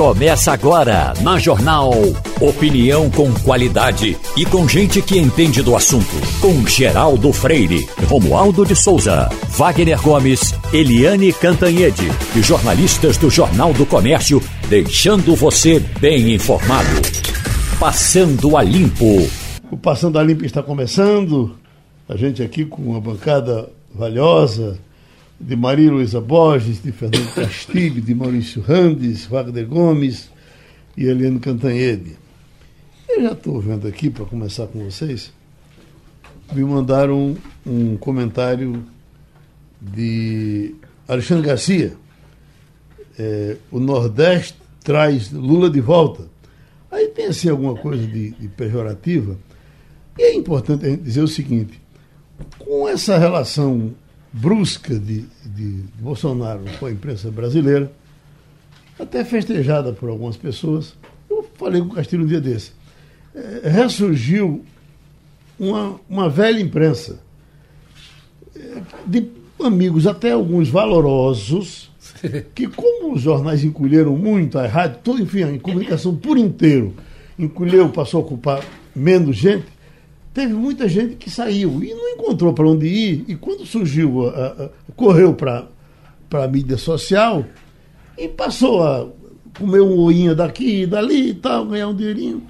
Começa agora na Jornal. Opinião com qualidade e com gente que entende do assunto. Com Geraldo Freire, Romualdo de Souza, Wagner Gomes, Eliane Cantanhede e jornalistas do Jornal do Comércio, deixando você bem informado. Passando a Limpo. O Passando a Limpo está começando. A gente aqui com uma bancada valiosa de Maria Luísa Borges, de Fernando Castilho, de Maurício Randes, Wagner Gomes e Eliane Cantanhede. Eu já estou vendo aqui, para começar com vocês, me mandaram um, comentário de Alexandre Garcia. É, o Nordeste traz Lula de volta. Aí pensei alguma coisa de, de pejorativa. E é importante dizer o seguinte: com essa relação brusca de, de Bolsonaro com a imprensa brasileira, até festejada por algumas pessoas. Eu falei com o Castilho um dia desse. É, ressurgiu uma, uma velha imprensa é, de amigos, até alguns valorosos, que como os jornais encolheram muito, a rádio, todo, enfim, a comunicação por inteiro encolheu, passou a ocupar menos gente, teve muita gente que saiu e não encontrou para onde ir. E quando surgiu, a, a, correu para a mídia social e passou a comer um oinha daqui e dali e tal, ganhar um dinheirinho.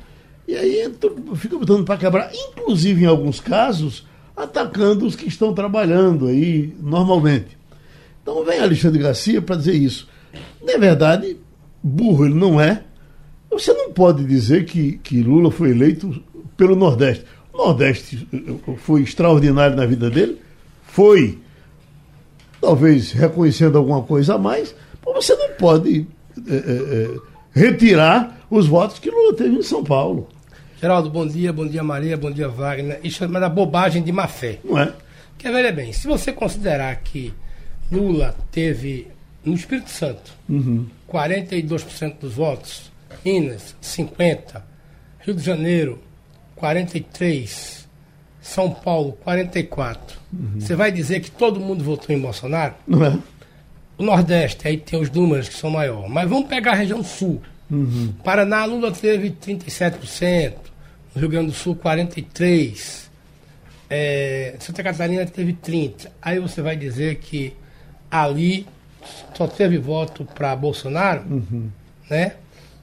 E aí fica botando para quebrar, inclusive em alguns casos, atacando os que estão trabalhando aí normalmente. Então vem Alexandre Garcia para dizer isso. Na verdade, burro ele não é. Você não pode dizer que, que Lula foi eleito pelo Nordeste. Nordeste foi extraordinário na vida dele, foi, talvez reconhecendo alguma coisa a mais, mas você não pode é, é, é, retirar os votos que Lula teve em São Paulo. Geraldo, bom dia, bom dia Maria, bom dia Wagner. Isso é uma bobagem de má fé. Não é? Porque, veja bem, se você considerar que Lula teve no Espírito Santo uhum. 42% dos votos, Minas 50%, Rio de Janeiro 43. São Paulo, 44. Uhum. Você vai dizer que todo mundo votou em Bolsonaro? Não é? O Nordeste, aí tem os números que são maiores. Mas vamos pegar a região Sul. Uhum. Paraná, Lula teve 37%. No Rio Grande do Sul, 43%. É, Santa Catarina teve 30%. Aí você vai dizer que ali só teve voto para Bolsonaro, uhum. né?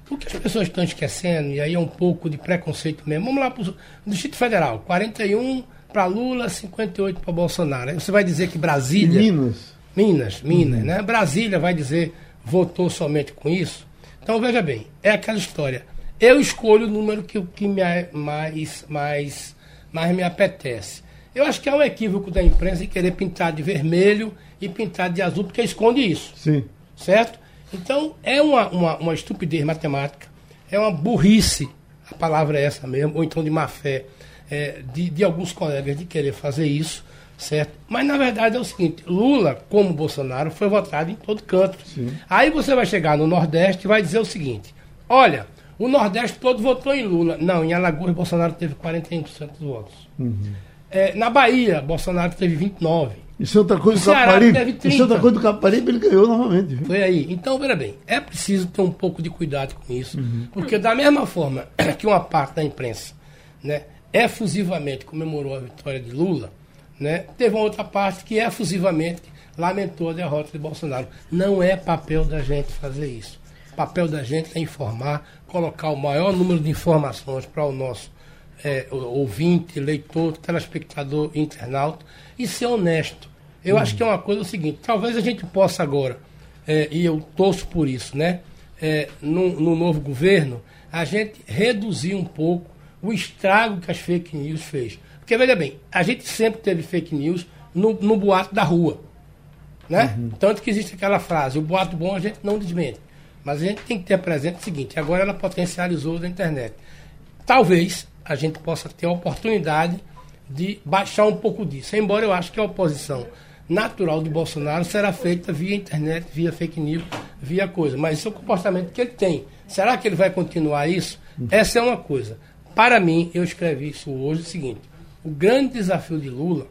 O que as pessoas estão esquecendo, e aí é um pouco de preconceito mesmo. Vamos lá para o Distrito Federal: 41 para Lula, 58 para Bolsonaro. Aí você vai dizer que Brasília. Minas. Minas, Minas, uhum. né? Brasília vai dizer votou somente com isso. Então veja bem, é aquela história. Eu escolho o número que, que me, mais, mais, mais me apetece. Eu acho que é um equívoco da imprensa em querer pintar de vermelho e pintar de azul, porque esconde isso. Sim. Certo? Então, é uma, uma, uma estupidez matemática, é uma burrice, a palavra é essa mesmo, ou então de má fé é, de, de alguns colegas de querer fazer isso, certo? Mas na verdade é o seguinte: Lula, como Bolsonaro, foi votado em todo canto. Sim. Aí você vai chegar no Nordeste e vai dizer o seguinte: olha, o Nordeste todo votou em Lula. Não, em Alagoas, Bolsonaro teve 41% dos votos. Uhum. É, na Bahia, Bolsonaro teve 29%. Em Santa Cruz do Caparibe, em Santa Cruz do Caparibe ele ganhou novamente. Viu? Foi aí. Então, veja bem, é preciso ter um pouco de cuidado com isso, uhum. porque da mesma forma que uma parte da imprensa né, efusivamente comemorou a vitória de Lula, né, teve uma outra parte que efusivamente lamentou a derrota de Bolsonaro. Não é papel da gente fazer isso. O papel da gente é informar, colocar o maior número de informações para o nosso é, ouvinte, leitor, telespectador, internauta e ser honesto. Eu uhum. acho que é uma coisa o seguinte, talvez a gente possa agora, é, e eu torço por isso, né? É, no, no, novo governo, a gente reduzir um pouco o estrago que as fake news fez. Porque, veja bem, a gente sempre teve fake news no, no boato da rua. Né? Uhum. Tanto que existe aquela frase, o boato bom a gente não desmente. Mas a gente tem que ter presente o seguinte, agora ela potencializou da internet. Talvez a gente possa ter a oportunidade de baixar um pouco disso. Embora eu acho que a oposição natural de Bolsonaro será feita via internet, via fake news, via coisa. Mas esse é o comportamento que ele tem. Será que ele vai continuar isso? Essa é uma coisa. Para mim, eu escrevi isso hoje, o seguinte, o grande desafio de Lula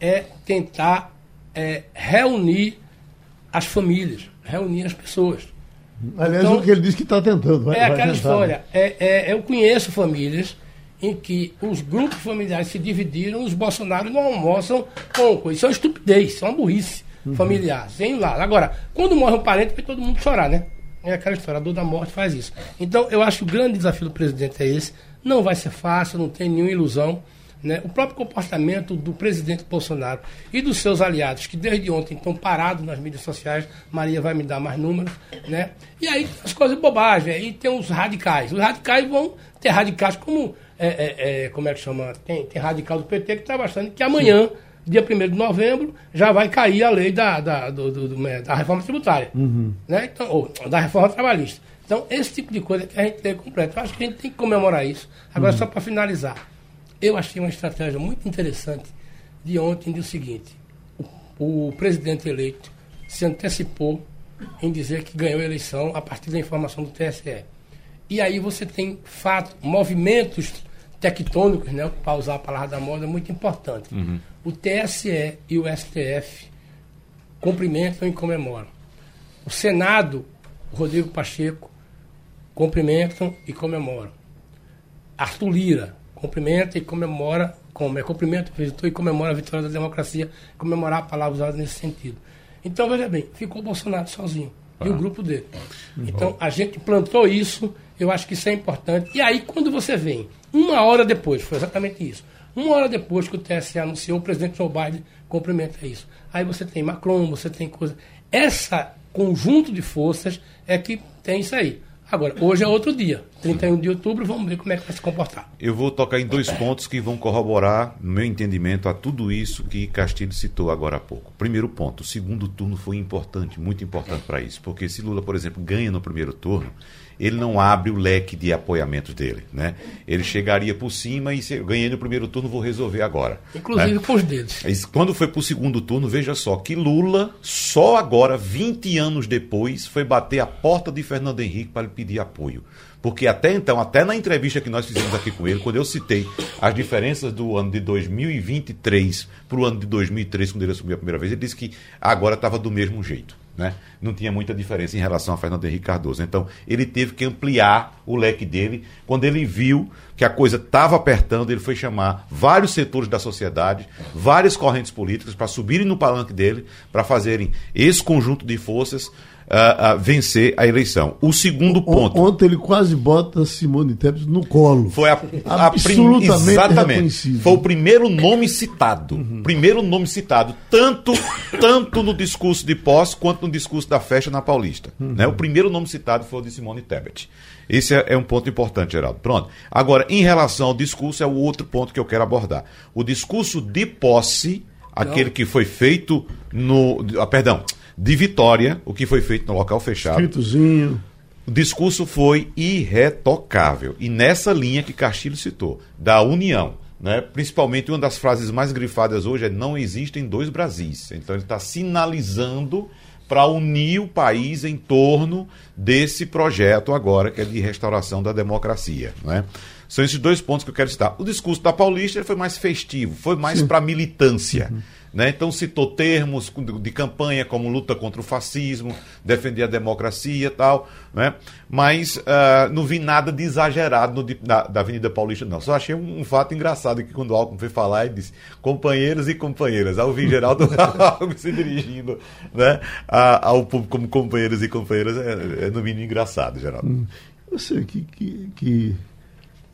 é tentar é, reunir as famílias, reunir as pessoas. Aliás, então, o que ele disse que está tentando. Vai, é aquela tentar, história. Né? É, é, eu conheço famílias em que os grupos familiares se dividiram, os Bolsonaro não almoçam com coisa. Isso é uma estupidez, isso é uma burrice uhum. familiar. Sem lá. Agora, quando morre um parente, vai todo mundo chorar, né? É aquela história, a dor da morte faz isso. Então, eu acho que o grande desafio do presidente é esse. Não vai ser fácil, não tem nenhuma ilusão. Né? O próprio comportamento do presidente Bolsonaro e dos seus aliados, que desde ontem estão parados nas mídias sociais, Maria vai me dar mais números, né? E aí as coisas bobagem, aí tem os radicais. Os radicais vão ter radicais como, é, é, é, como é que chama? Tem, tem radical do PT que está achando que amanhã, dia 1 de novembro, já vai cair a lei da, da, do, do, do, né, da reforma tributária, uhum. né? Então, ou da reforma trabalhista. Então, esse tipo de coisa que a gente tem completo. Eu acho que a gente tem que comemorar isso. Agora, uhum. só para finalizar. Eu achei uma estratégia muito interessante de ontem do seguinte: o, o presidente eleito se antecipou em dizer que ganhou a eleição a partir da informação do TSE. E aí você tem fato, movimentos tectônicos, né, para usar a palavra da moda, muito importante. Uhum. O TSE e o STF cumprimentam e comemoram. O Senado, o Rodrigo Pacheco, cumprimentam e comemoram. Arthur Lira, cumprimenta e comemora, como é cumprimenta, visitou e comemora a vitória da democracia, comemorar a palavra usada nesse sentido. Então, veja bem, ficou o Bolsonaro sozinho ah. e o ah. grupo dele. Então, a gente plantou isso, eu acho que isso é importante. E aí, quando você vem, uma hora depois, foi exatamente isso, uma hora depois que o TSE anunciou, o presidente Joe Biden cumprimenta isso. Aí você tem Macron, você tem coisa. Essa conjunto de forças é que tem isso aí. Agora, hoje é outro dia, 31 de outubro, vamos ver como é que vai se comportar. Eu vou tocar em dois pontos que vão corroborar, no meu entendimento, a tudo isso que Castilho citou agora há pouco. Primeiro ponto, o segundo turno foi importante, muito importante para isso, porque se Lula, por exemplo, ganha no primeiro turno, ele não abre o leque de apoiamentos dele. Né? Ele chegaria por cima e se eu ganhei no primeiro turno, vou resolver agora. Inclusive né? com os dedos. Quando foi para o segundo turno, veja só, que Lula, só agora, 20 anos depois, foi bater a porta de Fernando Henrique para lhe pedir apoio. Porque até então, até na entrevista que nós fizemos aqui com ele, quando eu citei as diferenças do ano de 2023 para o ano de 2003, quando ele assumiu a primeira vez, ele disse que agora estava do mesmo jeito. Né? Não tinha muita diferença em relação a Fernando Henrique Cardoso. Então, ele teve que ampliar o leque dele. Quando ele viu que a coisa estava apertando, ele foi chamar vários setores da sociedade, várias correntes políticas, para subirem no palanque dele, para fazerem esse conjunto de forças uh, uh, vencer a eleição. O segundo ponto. Ontem ele quase bota Simone Tebet no colo. Foi a, a absolutamente exatamente. Foi o primeiro nome citado. Uhum. Primeiro nome citado, tanto tanto no discurso de posse quanto no discurso da festa na Paulista. Uhum. Né? O primeiro nome citado foi o de Simone Tebet. Esse é, é, um ponto importante, Geraldo. Pronto. Agora, em relação ao discurso, é o outro ponto que eu quero abordar. O discurso de posse, Não. aquele que foi feito no. Ah, perdão de Vitória, o que foi feito no local fechado. Escritozinho. O discurso foi irretocável. E nessa linha que Castilho citou, da união. Né? Principalmente uma das frases mais grifadas hoje é não existem dois Brasis. Então ele está sinalizando para unir o país em torno desse projeto agora, que é de restauração da democracia. Né? São esses dois pontos que eu quero citar. O discurso da Paulista foi mais festivo, foi mais para militância. Uhum. Né? Então citou termos de campanha como luta contra o fascismo, defender a democracia e tal, né? mas uh, não vi nada de exagerado no, na, da Avenida Paulista, não. Só achei um, um, fato engraçado que quando o Alckmin foi falar, ele disse companheiros e companheiras. Ao ouvir Geraldo Alckmin se dirigindo né? A, ao público como companheiros e companheiras, é, é no mínimo engraçado, Geraldo. Hum. Eu sei, que, que, que,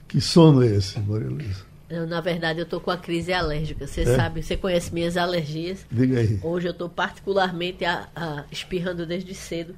que sono é esse, Maria Luísa? Eu, na verdade, eu estou com a crise alérgica. Você é? sabe, você conhece minhas alergias. Diga aí. Hoje eu estou particularmente a, a, espirrando desde cedo.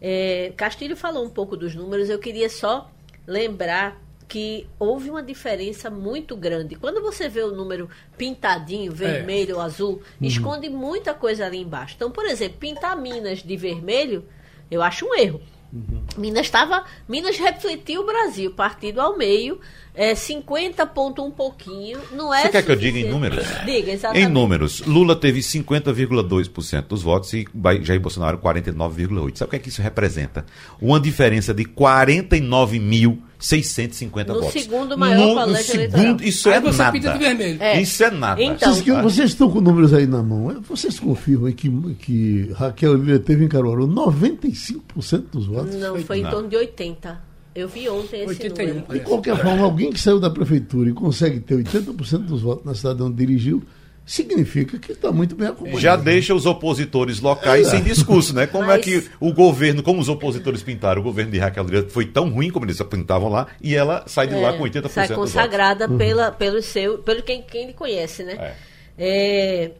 É, Castilho falou um pouco dos números. Eu queria só lembrar que houve uma diferença muito grande. Quando você vê o número pintadinho, vermelho, é. azul, uhum. esconde muita coisa ali embaixo. Então, por exemplo, pintar Minas de vermelho, eu acho um erro. Uhum. Minas estava. Minas refletiu o Brasil, partido ao meio, é, 50 ponto um pouquinho. Não é Você quer que eu diga em números? Diga, exatamente. Em números, Lula teve 50,2% dos votos e Jair Bolsonaro 49,8%. Sabe o que é que isso representa? Uma diferença de 49 mil 650 No votos. segundo maior no, no segundo, eleitoral. Isso Aí é você nada. pinta de vermelho. É. Isso é nada. Então- Vocês, que- vocês estão com números aí na mão. Vocês confirmam que, que Raquel Lira teve em Caruaru 95% dos votos? Não, foi em Não. torno de 80. Eu vi ontem esse 81, número. De qualquer forma, alguém que saiu da prefeitura e consegue ter 80% dos votos na cidade onde dirigiu, significa que está muito bem acompanhado. Já deixa os opositores locais sem discurso, né? Como é Mas- que o governo, como os opositores pintaram, o governo de Raquel Lira foi tão ruim como eles pintavam lá, e ela sai de lá com 80% Sai dos votos. consagrada pela, pelo seu, pelo quem, quem lhe conhece, né? É,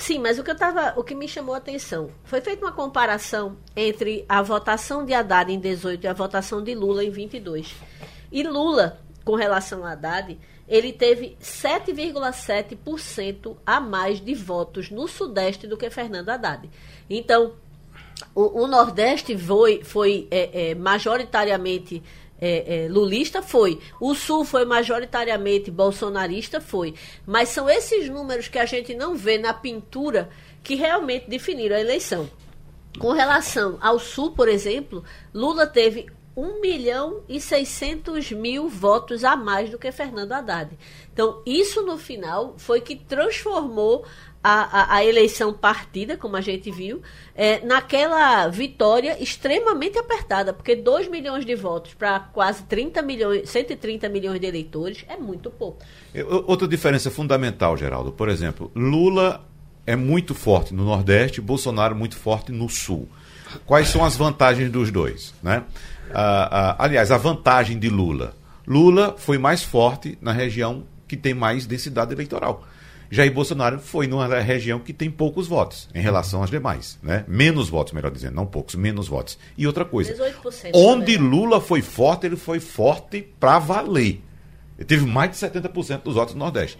sim, mas o que eu tava, o que me chamou a atenção foi feita uma comparação entre a votação de Haddad em 18 e a votação de Lula em 22. E Lula, com relação a Haddad, ele teve 7,7% a mais de votos no Sudeste do que Fernando Haddad. Então, o, o Nordeste foi, foi é, é, majoritariamente é, é, lulista, foi. O Sul foi majoritariamente bolsonarista, foi. Mas são esses números que a gente não vê na pintura que realmente definiram a eleição. Com relação ao Sul, por exemplo, Lula teve 1 milhão e 600 mil votos a mais do que Fernando Haddad. Então, isso no final foi que transformou a, a, a eleição partida, como a gente viu, é, naquela vitória extremamente apertada, porque 2 milhões de votos para quase 30 milhões, 130 milhões de eleitores é muito pouco. Outra diferença fundamental, Geraldo, por exemplo, Lula é muito forte no Nordeste, Bolsonaro muito forte no Sul. Quais são as vantagens dos dois? Né? Ah, ah, aliás, a vantagem de Lula. Lula foi mais forte na região que tem mais densidade eleitoral. Jair Bolsonaro foi numa região que tem poucos votos em relação às demais. Né? Menos votos, melhor dizendo, não poucos, menos votos. E outra coisa, 18%, onde verdade. Lula foi forte, ele foi forte para valer. Ele teve mais de 70% dos votos no Nordeste.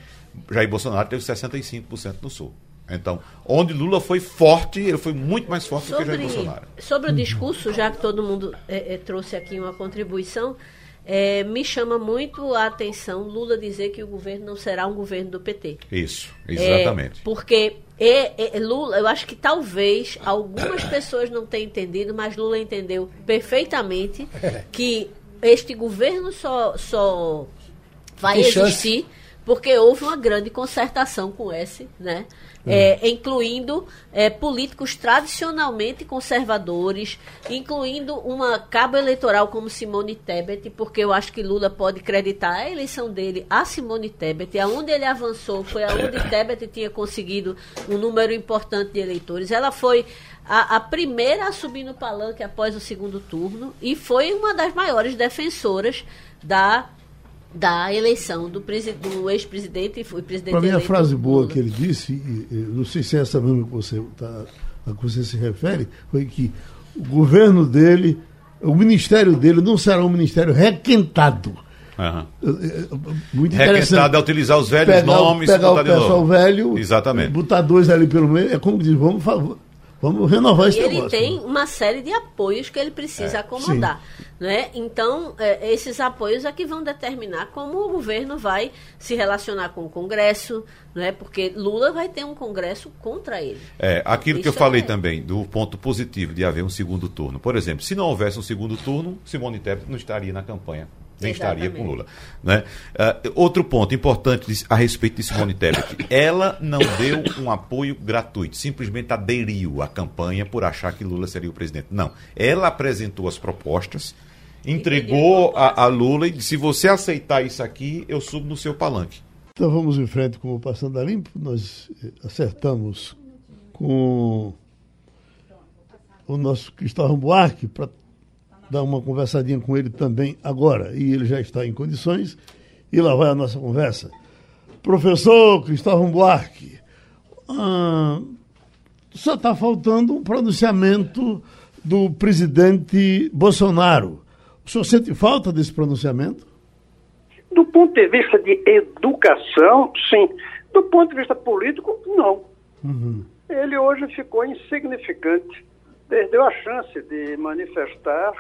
Jair Bolsonaro teve 65% no Sul. Então, onde Lula foi forte, ele foi muito mais forte do que Jair Bolsonaro. sobre o discurso, já que todo mundo é, é, trouxe aqui uma contribuição, é, me chama muito a atenção Lula dizer que o governo não será um governo do PT. Isso, É, exatamente. porque é, é, Lula, eu acho que talvez algumas pessoas não tenham entendido, mas Lula entendeu perfeitamente que este governo só, só vai Tem chance. existir porque houve uma grande concertação com esse, né? É, incluindo é, políticos tradicionalmente conservadores, incluindo uma cabo eleitoral como Simone Tebet, porque eu acho que Lula pode creditar a eleição dele a Simone Tebet, aonde ele avançou foi aonde Tebet tinha conseguido um número importante de eleitores. Ela foi a, a primeira a subir no palanque após o segundo turno e foi uma das maiores defensoras da da eleição do, do ex-presidente e foi presidente Para mim, a frase boa que ele disse, e, e, não sei se é essa mesmo que você, tá, a que você se refere, foi que o governo dele, o ministério dele não será um ministério requentado. É, Muito Requentado é utilizar os velhos pegar, nomes pegar o pessoal novo. velho, Exatamente. botar dois ali pelo meio, é como diz, vamos, fa- vamos renovar esse E ele negócio. tem uma série de apoios que ele precisa É, acomodar. Né? Então, é, esses apoios é que vão determinar como o governo vai se relacionar com o Congresso, né? porque Lula vai ter um Congresso contra ele. É, aquilo que eu Isso falei é- também, do ponto positivo de haver um segundo turno. Por exemplo, se não houvesse um segundo turno, Simone Tebet não estaria na campanha, nem estaria com Lula. Né? Ah, outro ponto importante a respeito de Simone Tebet, ela não deu um apoio gratuito, simplesmente aderiu à campanha por achar que Lula seria o presidente. Não, ela apresentou as propostas, entregou a, a Lula e disse, se você aceitar isso aqui, eu subo no seu palanque. Então vamos em frente com o Passando a Limpo. Nós eh, acertamos com o nosso Cristóvão Buarque para dar uma conversadinha com ele também agora. E ele já está em condições. E lá vai a nossa conversa. Professor Cristóvão Buarque, ah, só está faltando um pronunciamento do presidente Bolsonaro. O senhor sente falta desse pronunciamento? Do ponto de vista de educação, sim. Do ponto de vista político, não. Ele hoje ficou insignificante. Perdeu a chance de manifestar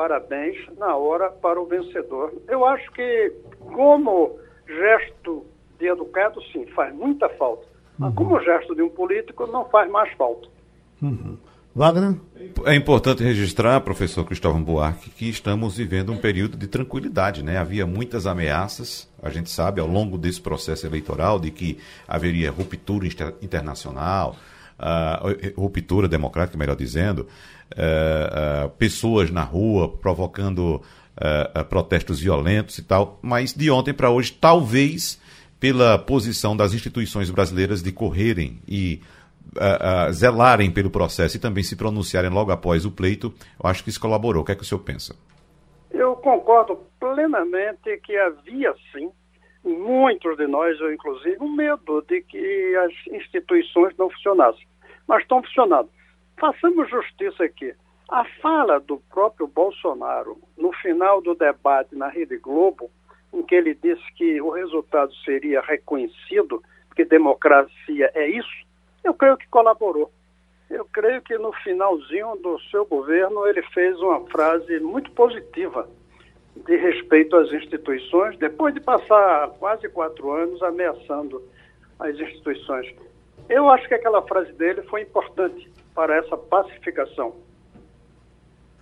parabéns na hora para o vencedor. Eu acho que, como gesto de educado, sim, faz muita falta. Mas como gesto de um político, não faz mais falta. Wagner? É importante registrar, professor Cristóvão Buarque, que estamos vivendo um período de tranquilidade, né? Havia muitas ameaças, a gente sabe, ao longo desse processo eleitoral, de que haveria ruptura internacional, uh, ruptura democrática, melhor dizendo, uh, uh, pessoas na rua provocando protestos violentos e tal, mas de ontem para hoje, talvez pela posição das instituições brasileiras de correrem e uh, uh, zelarem pelo processo e também se pronunciarem logo após o pleito, eu acho que isso colaborou. O que é que o senhor pensa? Eu concordo plenamente que havia sim, muitos de nós, eu inclusive, um medo de que as instituições não funcionassem. Mas estão funcionando. Façamos justiça aqui. A fala do próprio Bolsonaro no final do debate na Rede Globo, em que ele disse que o resultado seria reconhecido, porque democracia é isso, eu creio que colaborou. Eu creio que no finalzinho do seu governo ele fez uma frase muito positiva de respeito às instituições, depois de passar quase quatro anos ameaçando as instituições. Eu acho que aquela frase dele foi importante para essa pacificação.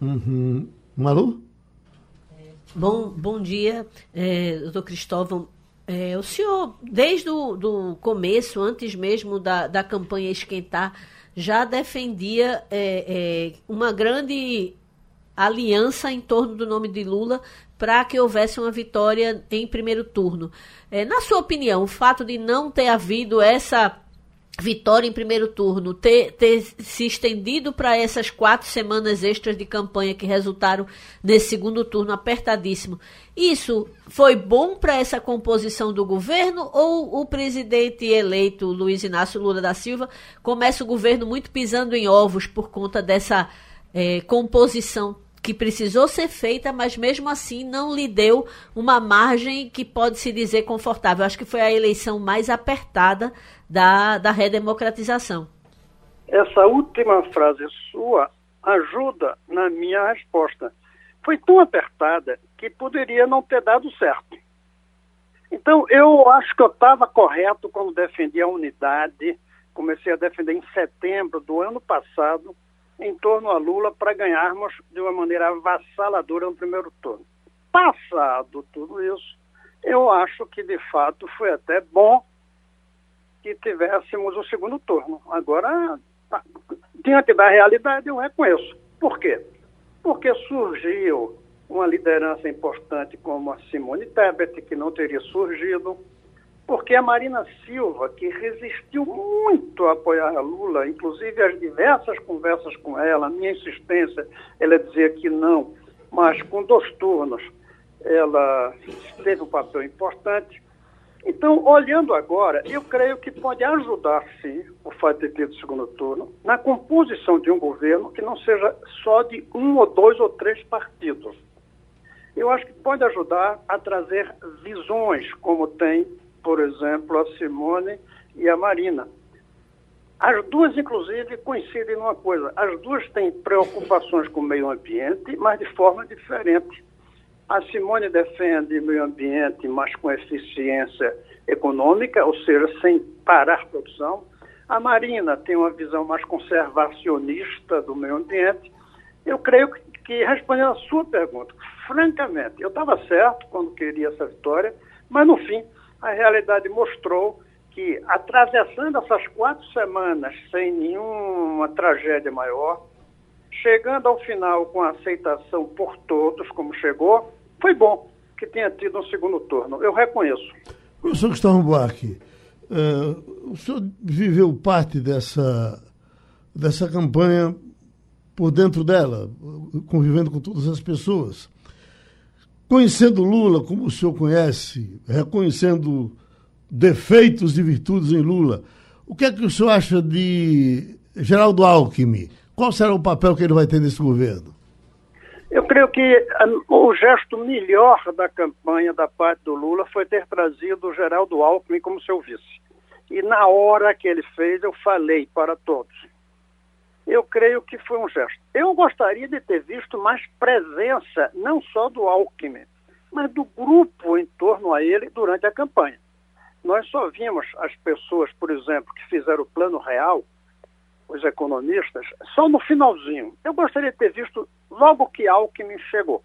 Uhum. Malu? Bom, bom dia, é, doutor Cristóvão. É, o senhor, desde o do começo, antes mesmo da, da campanha esquentar, já defendia é, é, uma grande aliança em torno do nome de Lula para que houvesse uma vitória em primeiro turno. É, na sua opinião, o fato de não ter havido essa vitória em primeiro turno ter, ter se estendido para essas quatro semanas extras de campanha que resultaram nesse segundo turno apertadíssimo. Isso foi bom para essa composição do governo ou o presidente eleito Luiz Inácio Lula da Silva começa o governo muito pisando em ovos por conta dessa é, composição que precisou ser feita, mas mesmo assim não lhe deu uma margem que pode se dizer confortável. Acho que foi a eleição mais apertada da, da redemocratização. Essa última frase sua ajuda na minha resposta. Foi tão apertada que poderia não ter dado certo. Então, eu acho que eu estava correto quando defendi a unidade. Comecei a defender em setembro do ano passado em torno a Lula para ganharmos de uma maneira avassaladora no primeiro turno. Passado tudo isso, eu acho que de fato foi até bom que tivéssemos o segundo turno. Agora, tá, diante da realidade, eu reconheço. Por quê? Porque surgiu uma liderança importante como a Simone Tebet, que não teria surgido porque a Marina Silva, que resistiu muito a apoiar a Lula, inclusive as diversas conversas com ela, a minha insistência, ela dizia que não, mas com dois turnos ela teve um papel importante. Então, olhando agora, eu creio que pode ajudar, sim, o fato de ter o segundo turno, na composição de um governo que não seja só de um ou dois ou três partidos. Eu acho que pode ajudar a trazer visões, como tem por exemplo, a Simone e a Marina. As duas, inclusive, coincidem numa coisa: as duas têm preocupações com o meio ambiente, mas de forma diferente. A Simone defende meio ambiente, mas com eficiência econômica, ou seja, sem parar a produção. A Marina tem uma visão mais conservacionista do meio ambiente. Eu creio que, respondendo a sua pergunta, francamente, eu estava certo quando queria essa vitória, mas no fim a realidade mostrou que, atravessando essas quatro semanas sem nenhuma tragédia maior, chegando ao final com aceitação por todos, como chegou, foi bom que tenha tido um segundo turno. Eu reconheço. Professor Gustavo Buarque, uh, o senhor viveu parte dessa, dessa campanha por dentro dela, convivendo com todas as pessoas. Conhecendo Lula como o senhor conhece, reconhecendo defeitos e virtudes em Lula, o que é que o senhor acha de Geraldo Alckmin? Qual será o papel que ele vai ter nesse governo? Eu creio que o gesto melhor da campanha da parte do Lula foi ter trazido o Geraldo Alckmin como seu vice. E na hora que ele fez, eu falei para todos eu creio que foi um gesto. Eu gostaria de ter visto mais presença, não só do Alckmin, mas do grupo em torno a ele durante a campanha. Nós só vimos as pessoas, por exemplo, que fizeram o plano real, os economistas, só no finalzinho. Eu gostaria de ter visto logo que Alckmin chegou.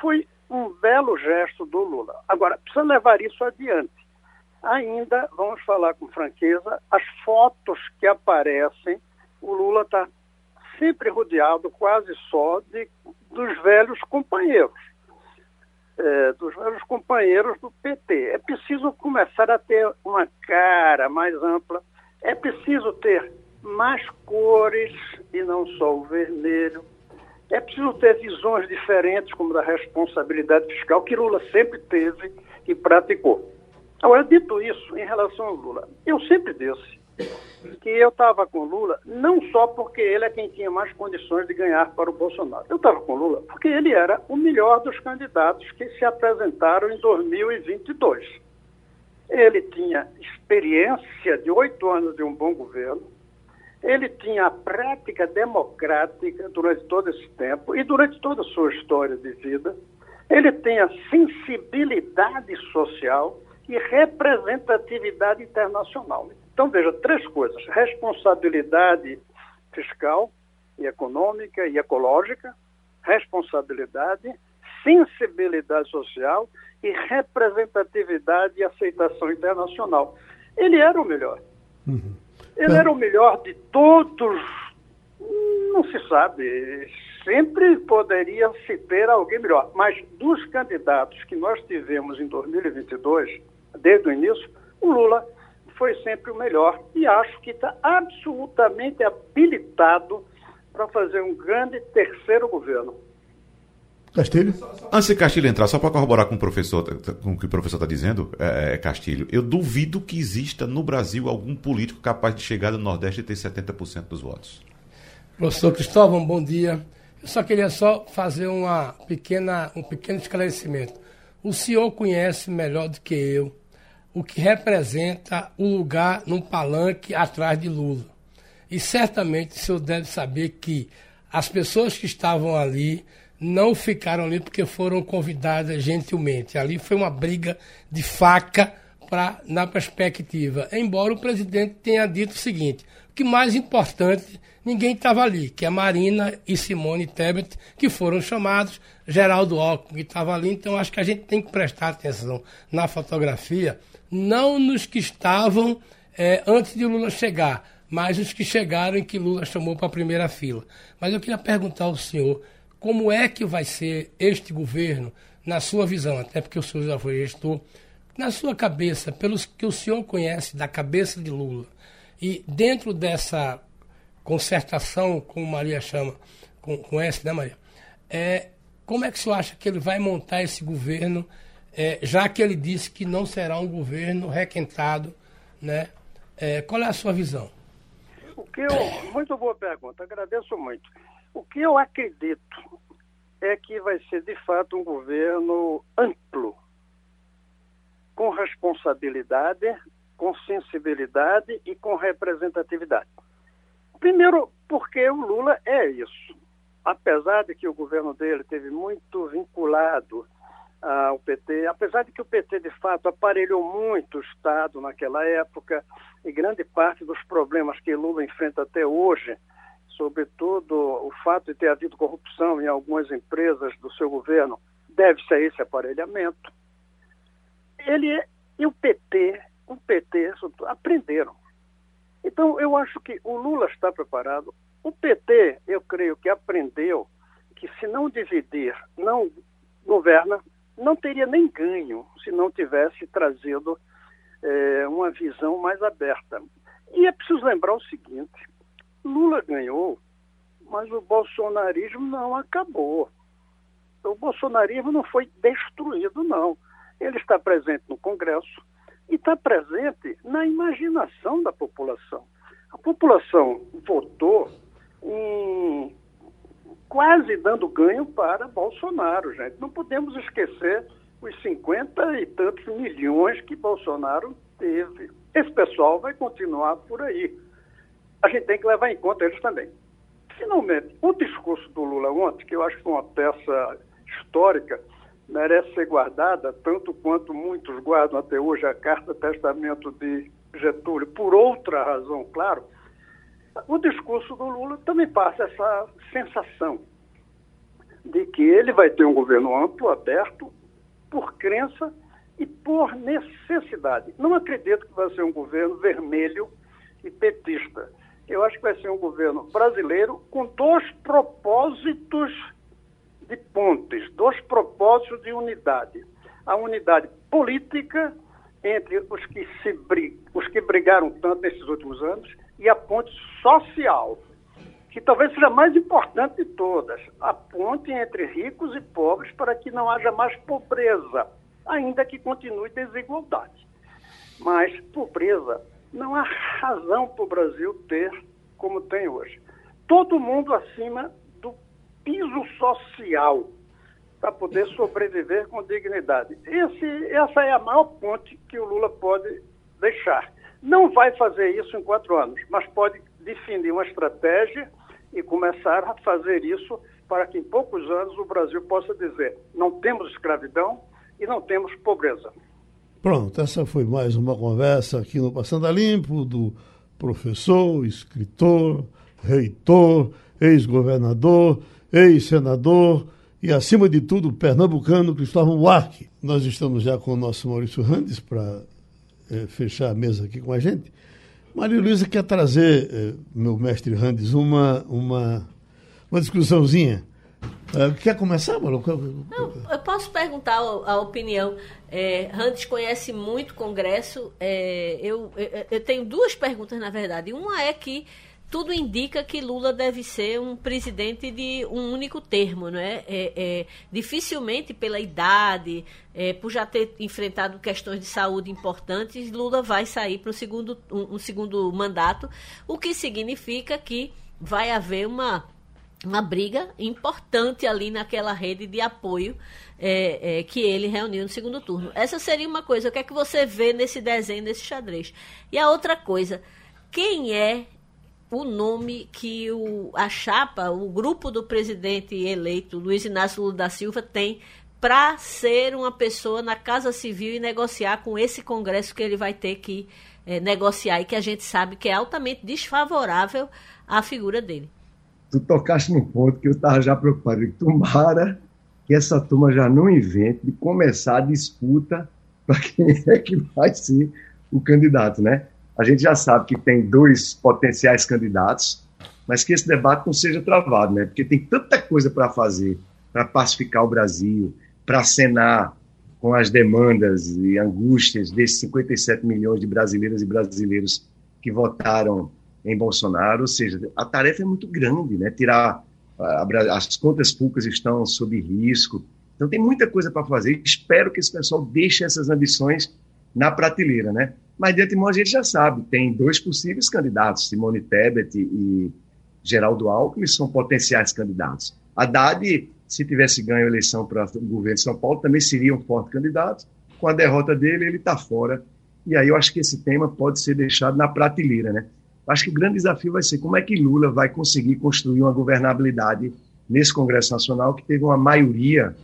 Foi um belo gesto do Lula. Agora, precisa levar isso adiante. Ainda, vamos falar com franqueza, as fotos que aparecem, o Lula está sempre rodeado quase só de, dos velhos companheiros. É, dos velhos companheiros do PT. É preciso começar a ter uma cara mais ampla, é preciso ter mais cores e não só o vermelho. É preciso ter visões diferentes, como da responsabilidade fiscal, que Lula sempre teve e praticou. Agora, dito isso, em relação ao Lula, eu sempre disse que eu estava com Lula não só porque ele é quem tinha mais condições de ganhar para o Bolsonaro. Eu estava com Lula porque ele era o melhor dos candidatos que se apresentaram em 2022. Ele tinha experiência de oito anos de um bom governo, ele tinha a prática democrática durante todo esse tempo e durante toda a sua história de vida. Ele tem a sensibilidade social e representatividade internacional. Então, veja, três coisas: responsabilidade fiscal e econômica e ecológica, responsabilidade, sensibilidade social e representatividade e aceitação internacional. Ele era o melhor. Uhum. Ele era o melhor de todos, não se sabe. Sempre poderia se ter alguém melhor. Mas dos candidatos que nós tivemos em 2022, desde o início, o Lula foi sempre o melhor. E acho que está absolutamente habilitado para fazer um grande terceiro governo. Castilho? Antes de Castilho entrar, só para corroborar com o professor, com o que o professor está dizendo, é, é, Castilho, eu duvido que exista no Brasil algum político capaz de chegar no Nordeste e ter 70% dos votos. Professor Cristóvão, bom dia. Eu só queria só fazer uma pequena, um pequeno esclarecimento. O senhor conhece melhor do que eu o que representa o lugar num palanque atrás de Lula. E certamente o senhor deve saber que as pessoas que estavam ali não ficaram ali porque foram convidadas gentilmente. Ali foi uma briga de faca pra, na perspectiva. Embora o presidente tenha dito o seguinte: o que mais importante, ninguém estava ali, que é Marina e Simone Tebet, que foram chamados, Geraldo Alckmin, que estava ali. Então acho que a gente tem que prestar atenção na fotografia, não nos que estavam é, antes de Lula chegar, mas os que chegaram e que Lula chamou para a primeira fila. Mas eu queria perguntar ao senhor como é que vai ser este governo, na sua visão, até porque o senhor já foi gestor, na sua cabeça, pelos que o senhor conhece da cabeça de Lula, e dentro dessa concertação, como Maria chama, com, com né, Maria? É, como é que o senhor acha que ele vai montar esse governo, é, já que ele disse que não será um governo requentado, né? É, qual é a sua visão? O que eu, muito boa pergunta, agradeço muito. O que eu acredito é que vai ser, de fato, um governo amplo, com responsabilidade, com sensibilidade e com representatividade. Primeiro, porque o Lula é isso. Apesar de que o governo dele teve muito vinculado ao PT, apesar de que o PT, de fato, aparelhou muito o Estado naquela época, e grande parte dos problemas que Lula enfrenta até hoje sobretudo o fato de ter havido corrupção em algumas empresas do seu governo, deve-se a esse aparelhamento. Ele e o PT, o PT aprenderam. Então, eu acho que o Lula está preparado. O PT, eu creio que aprendeu que se não dividir, não governa, não teria nem ganho se não tivesse trazido é, uma visão mais aberta. E é preciso lembrar o seguinte: Lula ganhou, mas o bolsonarismo não acabou. O bolsonarismo não foi destruído, não. Ele está presente no Congresso e está presente na imaginação da população. A população votou em quase dando ganho para Bolsonaro, gente. Não podemos esquecer os 50 e tantos milhões que Bolsonaro teve. Esse pessoal vai continuar por aí a gente tem que levar em conta eles também. Finalmente, o discurso do Lula ontem, que eu acho que foi uma peça histórica, merece ser guardada, tanto quanto muitos guardam até hoje a carta testamento de Getúlio, por outra razão, claro, O discurso do Lula também passa essa sensação de que ele vai ter um governo amplo, aberto, por crença e por necessidade. Não acredito que vai ser um governo vermelho e petista. Eu acho que vai ser um governo brasileiro com dois propósitos de pontes, dois propósitos de unidade. A unidade política entre os que, se, os que brigaram tanto nesses últimos anos e a ponte social, que talvez seja a mais importante de todas, a ponte entre ricos e pobres para que não haja mais pobreza, ainda que continue desigualdade. Mas pobreza não há razão para o Brasil ter como tem hoje. Todo mundo acima do piso social para poder sobreviver com dignidade. Esse, essa é a maior ponte que o Lula pode deixar. Não vai fazer isso em quatro anos, mas pode definir uma estratégia e começar a fazer isso para que em poucos anos o Brasil possa dizer: não temos escravidão e não temos pobreza. Pronto, essa foi mais uma conversa aqui no Passando a Limpo do professor, escritor, reitor, ex-governador, ex-senador e, acima de tudo, pernambucano Cristóvão Buarque. Nós estamos já com o nosso Maurício Randes para é, fechar a mesa aqui com a gente. Maria Luísa quer trazer, é, meu mestre Randes, uma, uma, uma discussãozinha. É, quer começar, Malu? Não, eu posso perguntar a, opinião. É, Randes conhece muito o Congresso. Eu, eu tenho duas perguntas, na verdade. Uma é que tudo indica que Lula deve ser um presidente de um único termo, não é? é, é dificilmente pela idade, é, por já ter enfrentado questões de saúde importantes, Lula vai sair para um segundo, um, um segundo mandato, o que significa que vai haver uma uma briga importante ali naquela rede de apoio é, é, que ele reuniu no segundo turno. Essa seria uma coisa. O que é que você vê nesse desenho, nesse xadrez? E a outra coisa, quem é o nome que o, a chapa, o grupo do presidente eleito, Luiz Inácio Lula da Silva, tem para ser uma pessoa na Casa Civil e negociar com esse Congresso que ele vai ter que é, negociar e que a gente sabe que é altamente desfavorável à figura dele. Tu tocaste num ponto que eu estava já preocupado. Tomara que essa turma já não invente de começar a disputa para quem é que vai ser o candidato, né? A gente já sabe que tem dois potenciais candidatos, mas que esse debate não seja travado, né? Porque tem tanta coisa para fazer para pacificar o Brasil, para acenar com as demandas e angústias desses 57 milhões de brasileiras e brasileiros que votaram em Bolsonaro. Ou seja, a tarefa é muito grande, né? Tirar as contas públicas estão sob risco. Então tem muita coisa para fazer. Espero que esse pessoal deixe essas ambições na prateleira, né? Mas de antemão a gente já sabe, tem dois possíveis candidatos, Simone Tebet e Geraldo Alckmin, são potenciais candidatos. Haddad, se tivesse ganho a eleição para o governo de São Paulo, também seria um forte candidato. Com a derrota dele, ele está fora. E aí eu acho que esse tema pode ser deixado na prateleira, né? Acho que o grande desafio vai ser como é que Lula vai conseguir construir uma governabilidade nesse Congresso Nacional que teve uma maioria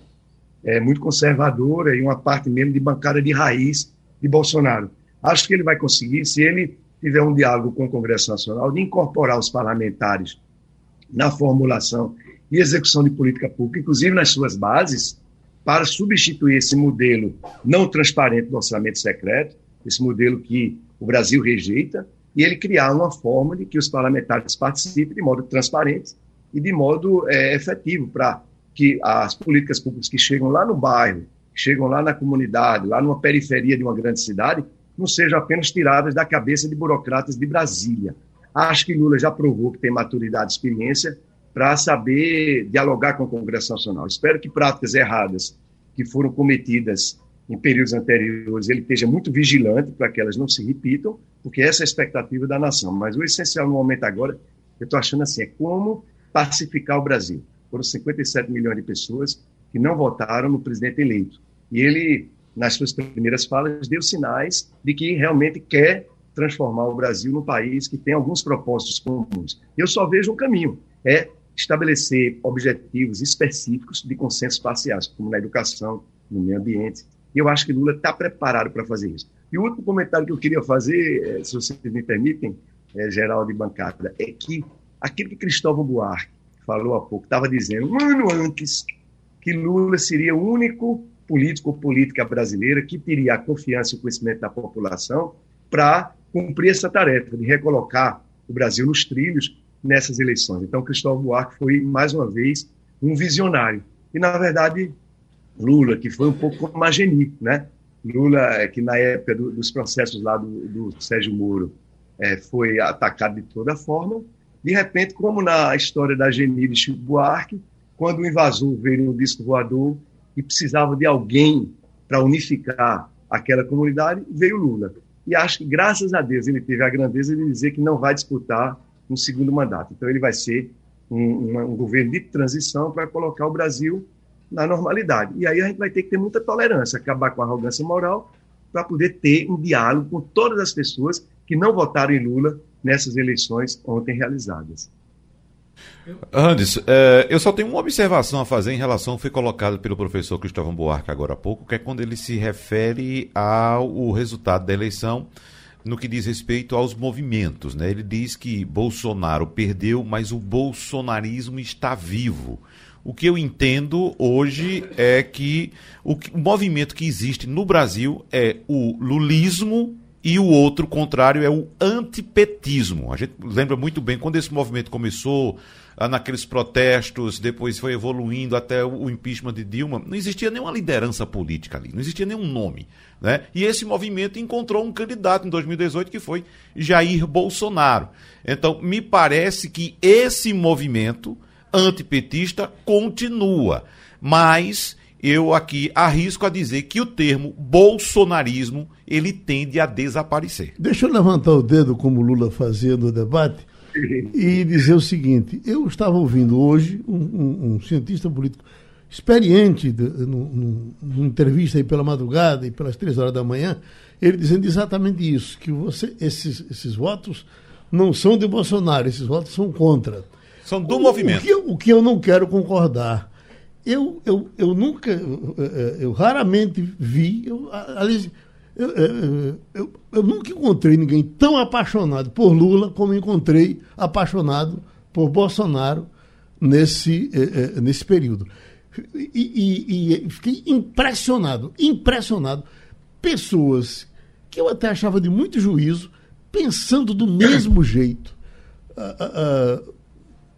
é, muito conservadora e uma parte mesmo de bancada de raiz de Bolsonaro. Acho que ele vai conseguir, se ele tiver um diálogo com o Congresso Nacional, de incorporar os parlamentares na formulação e execução de política pública, inclusive nas suas bases, para substituir esse modelo não transparente do orçamento secreto, esse modelo que o Brasil rejeita, e ele criar uma forma de que os parlamentares participem de modo transparente e de modo é, efetivo para que as políticas públicas que chegam lá no bairro, chegam lá na comunidade, lá numa periferia de uma grande cidade, não sejam apenas tiradas da cabeça de burocratas de Brasília. Acho que Lula já provou que tem maturidade e experiência para saber dialogar com o Congresso Nacional. Espero que práticas erradas que foram cometidas em períodos anteriores ele esteja muito vigilante para que elas não se repitam, porque essa é a expectativa da nação. Mas o essencial no momento agora, eu estou achando assim, é como pacificar o Brasil. Foram 57 milhões de pessoas que não votaram no presidente eleito. E ele nas suas primeiras falas, deu sinais de que realmente quer transformar o Brasil num país que tem alguns propósitos comuns. Eu só vejo um caminho, é estabelecer objetivos específicos de consensos parciais, como na educação, no meio ambiente. E eu acho que Lula está preparado para fazer isso. E o último comentário que eu queria fazer, eh, se vocês me permitem, é, geral de bancada, é que aquilo que Cristóvão Buarque falou há pouco, estava dizendo um ano antes que Lula seria o único político ou política brasileira que teria a confiança e o conhecimento da população para cumprir essa tarefa de recolocar o Brasil nos trilhos nessas eleições. Então, Cristóvão Buarque foi, mais uma vez, um visionário. E, na verdade, Lula, que foi um pouco como Mageni, né? Lula, é, que na época do, dos processos lá do, do Sérgio Moro, é, foi atacado de toda forma. De repente, como na história da Geni de Chico Buarque, quando o invasor veio no disco voador e precisava de alguém para unificar aquela comunidade, veio Lula. E acho que, graças a Deus, ele teve a grandeza de dizer que não vai disputar um segundo mandato. Então, ele vai ser um, um, governo de transição para colocar o Brasil na normalidade. E aí a gente vai ter que ter muita tolerância, acabar com a arrogância moral, para poder ter um diálogo com todas as pessoas que não votaram em Lula nessas eleições ontem realizadas. Andes, é, eu só tenho uma observação a fazer em relação foi colocado pelo professor Cristóvão Buarque agora há pouco, que é quando ele se refere ao resultado da eleição no que diz respeito aos movimentos. Né? Ele diz que Bolsonaro perdeu, mas o bolsonarismo está vivo. O que eu entendo hoje é que o movimento que existe no Brasil é o lulismo e o outro contrário é o antipetismo. A gente lembra muito bem quando esse movimento começou, ah, naqueles protestos, depois foi evoluindo até o impeachment de Dilma, não existia nenhuma liderança política ali, não existia nenhum nome. Né? E esse movimento encontrou um candidato em 2018 que foi Jair Bolsonaro. Então, me parece que esse movimento antipetista continua, mas eu aqui arrisco a dizer que o termo bolsonarismo ele tende a desaparecer. Deixa eu levantar o dedo como Lula fazia no debate e dizer o seguinte: eu estava ouvindo hoje um, um, um cientista político experiente, numa entrevista aí pela madrugada e pelas três horas da manhã, ele dizendo exatamente isso, que você, esses, esses votos não são de Bolsonaro, esses votos são contra. São do o, movimento. O que, o que eu não quero concordar eu, eu, eu nunca, eu, eu raramente vi, eu, aliás, eu, eu, eu, eu, nunca encontrei ninguém tão apaixonado por Lula como encontrei apaixonado por Bolsonaro nesse, eh, nesse período. E, e, e, fiquei impressionado, impressionado. Pessoas que eu até achava de muito juízo, pensando do mesmo jeito. Uh, uh,